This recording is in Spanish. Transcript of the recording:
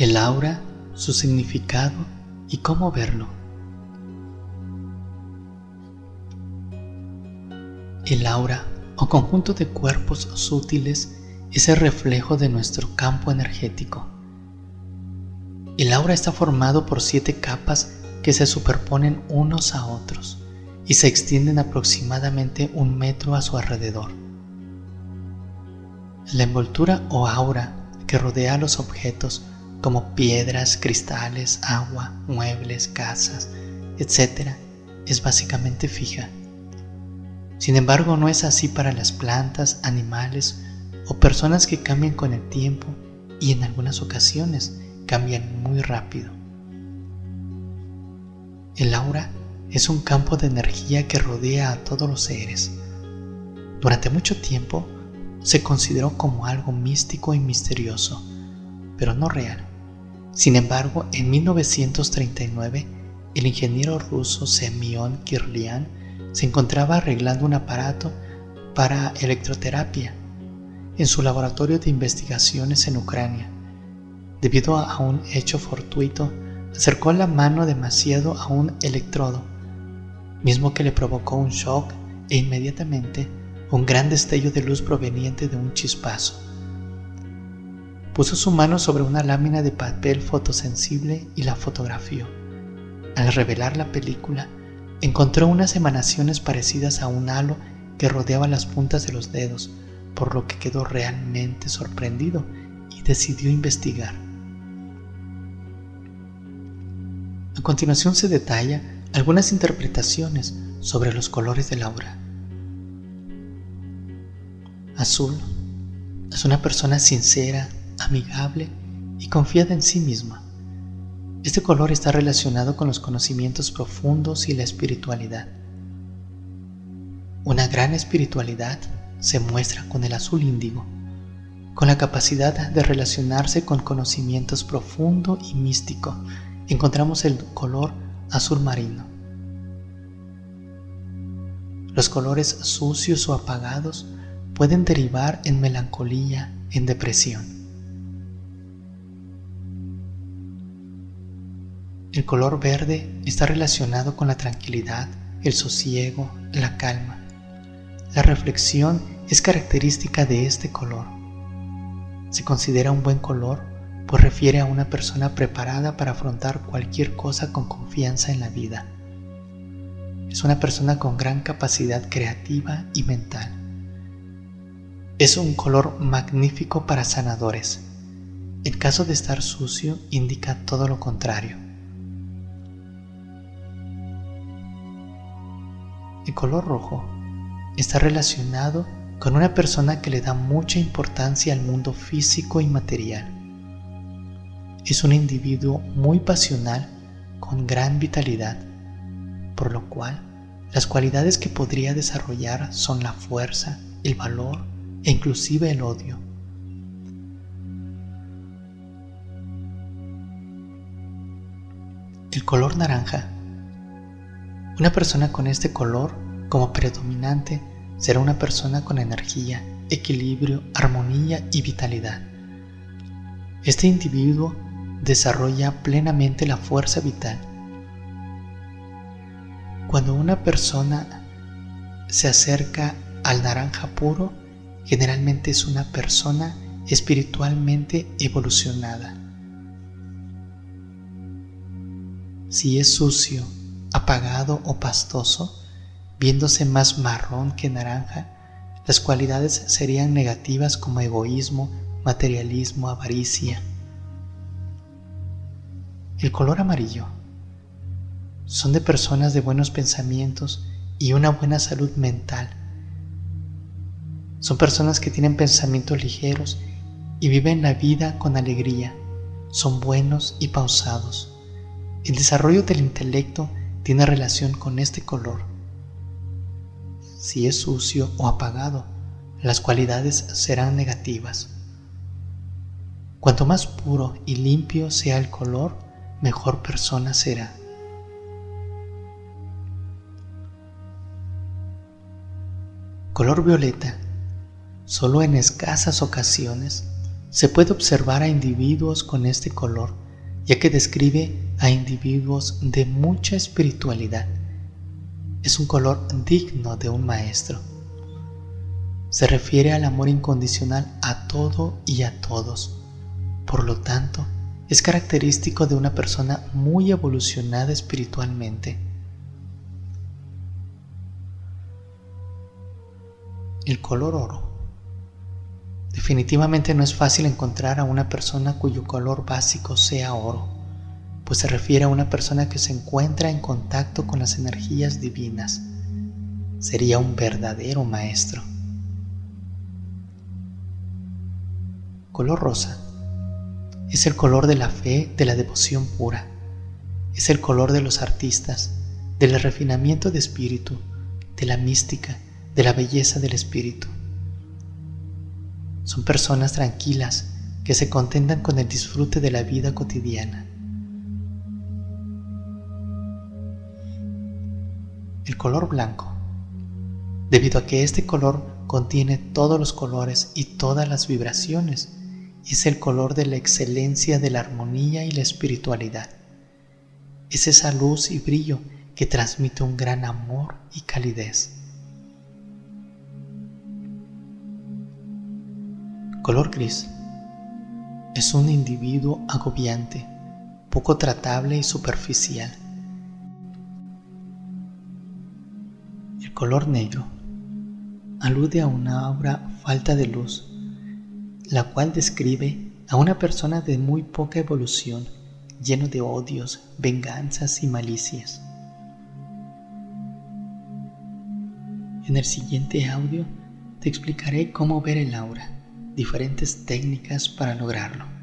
El aura, su significado y cómo verlo. El aura o conjunto de cuerpos sutiles es el reflejo de nuestro campo energético. El aura está formado por siete capas que se superponen unos a otros y se extienden aproximadamente un metro a su alrededor. La envoltura o aura que rodea a los objetos como piedras, cristales, agua, muebles, casas, etc., es básicamente fija. Sin embargo, no es así para las plantas, animales o personas que cambian con el tiempo y en algunas ocasiones cambian muy rápido. El aura es un campo de energía que rodea a todos los seres. Durante mucho tiempo se consideró como algo místico y misterioso, pero no real. Sin embargo, en 1939, el ingeniero ruso Semyon Kirlian se encontraba arreglando un aparato para electroterapia en su laboratorio de investigaciones en Ucrania. Debido a un hecho fortuito, acercó la mano demasiado a un electrodo, mismo que le provocó un shock e inmediatamente un gran destello de luz proveniente de un chispazo. Puso su mano sobre una lámina de papel fotosensible y la fotografió. Al revelar la película, encontró unas emanaciones parecidas a un halo que rodeaba las puntas de los dedos, por lo que quedó realmente sorprendido y decidió investigar. A continuación se detalla algunas interpretaciones sobre los colores del aura. Azul es una persona sincera, amigable y confiada en sí misma. Este color está relacionado con los conocimientos profundos y la espiritualidad. Una gran espiritualidad se muestra con el azul índigo, con la capacidad de relacionarse con conocimientos profundo y místico. Encontramos el color azul marino. Los colores sucios o apagados pueden derivar en melancolía, en depresión. El color verde está relacionado con la tranquilidad, el sosiego, la calma. La reflexión es característica de este color. Se considera un buen color pues refiere a una persona preparada para afrontar cualquier cosa con confianza en la vida. Es una persona con gran capacidad creativa y mental. Es un color magnífico para sanadores. En caso de estar sucio, indica todo lo contrario. El color rojo está relacionado con una persona que le da mucha importancia al mundo físico y material es un individuo muy pasional con gran vitalidad, por lo cual las cualidades que podría desarrollar son la fuerza, el valor e inclusive el odio. El color naranja. Una persona con este color como predominante será una persona con energía, equilibrio, armonía y vitalidad. Este individuo desarrolla plenamente la fuerza vital. Cuando una persona se acerca al naranja puro, generalmente es una persona espiritualmente evolucionada. Si es sucio, o pastoso, viéndose más marrón que naranja, las cualidades serían negativas como egoísmo, materialismo, avaricia, el color amarillo. Son de personas de buenos pensamientos y una buena salud mental. Son personas que tienen pensamientos ligeros y viven la vida con alegría. Son buenos y pausados. El desarrollo del intelecto tiene relación con este color. Si es sucio o apagado, las cualidades serán negativas. Cuanto más puro y limpio sea el color, mejor persona será. Color violeta. Solo en escasas ocasiones Se puede observar a individuos con este color, ya que describe a individuos de mucha espiritualidad. Es un color digno de un maestro. Se refiere al amor incondicional a todo y a todos. Por lo tanto, es característico de una persona muy evolucionada espiritualmente. El color oro. Definitivamente no es fácil encontrar a una persona cuyo color básico sea oro, pues se refiere a una persona que se encuentra en contacto con las energías divinas. Sería un verdadero maestro. Color rosa. Es el color de la fe, de la devoción pura. Es el color de los artistas, del refinamiento de espíritu, de la mística, de la belleza del espíritu. Son personas tranquilas que se contentan con el disfrute de la vida cotidiana. El color blanco. Debido a que este color contiene todos los colores y todas las vibraciones, es el color de la excelencia de la armonía y la espiritualidad. Es esa luz y brillo que transmite un gran amor y calidez. Color gris. Es un individuo agobiante, poco tratable y superficial. Color negro alude a una aura falta de luz, la cual describe a una persona de muy poca evolución, lleno de odios, venganzas y malicias. En el siguiente audio te explicaré cómo ver el aura diferentes técnicas para lograrlo.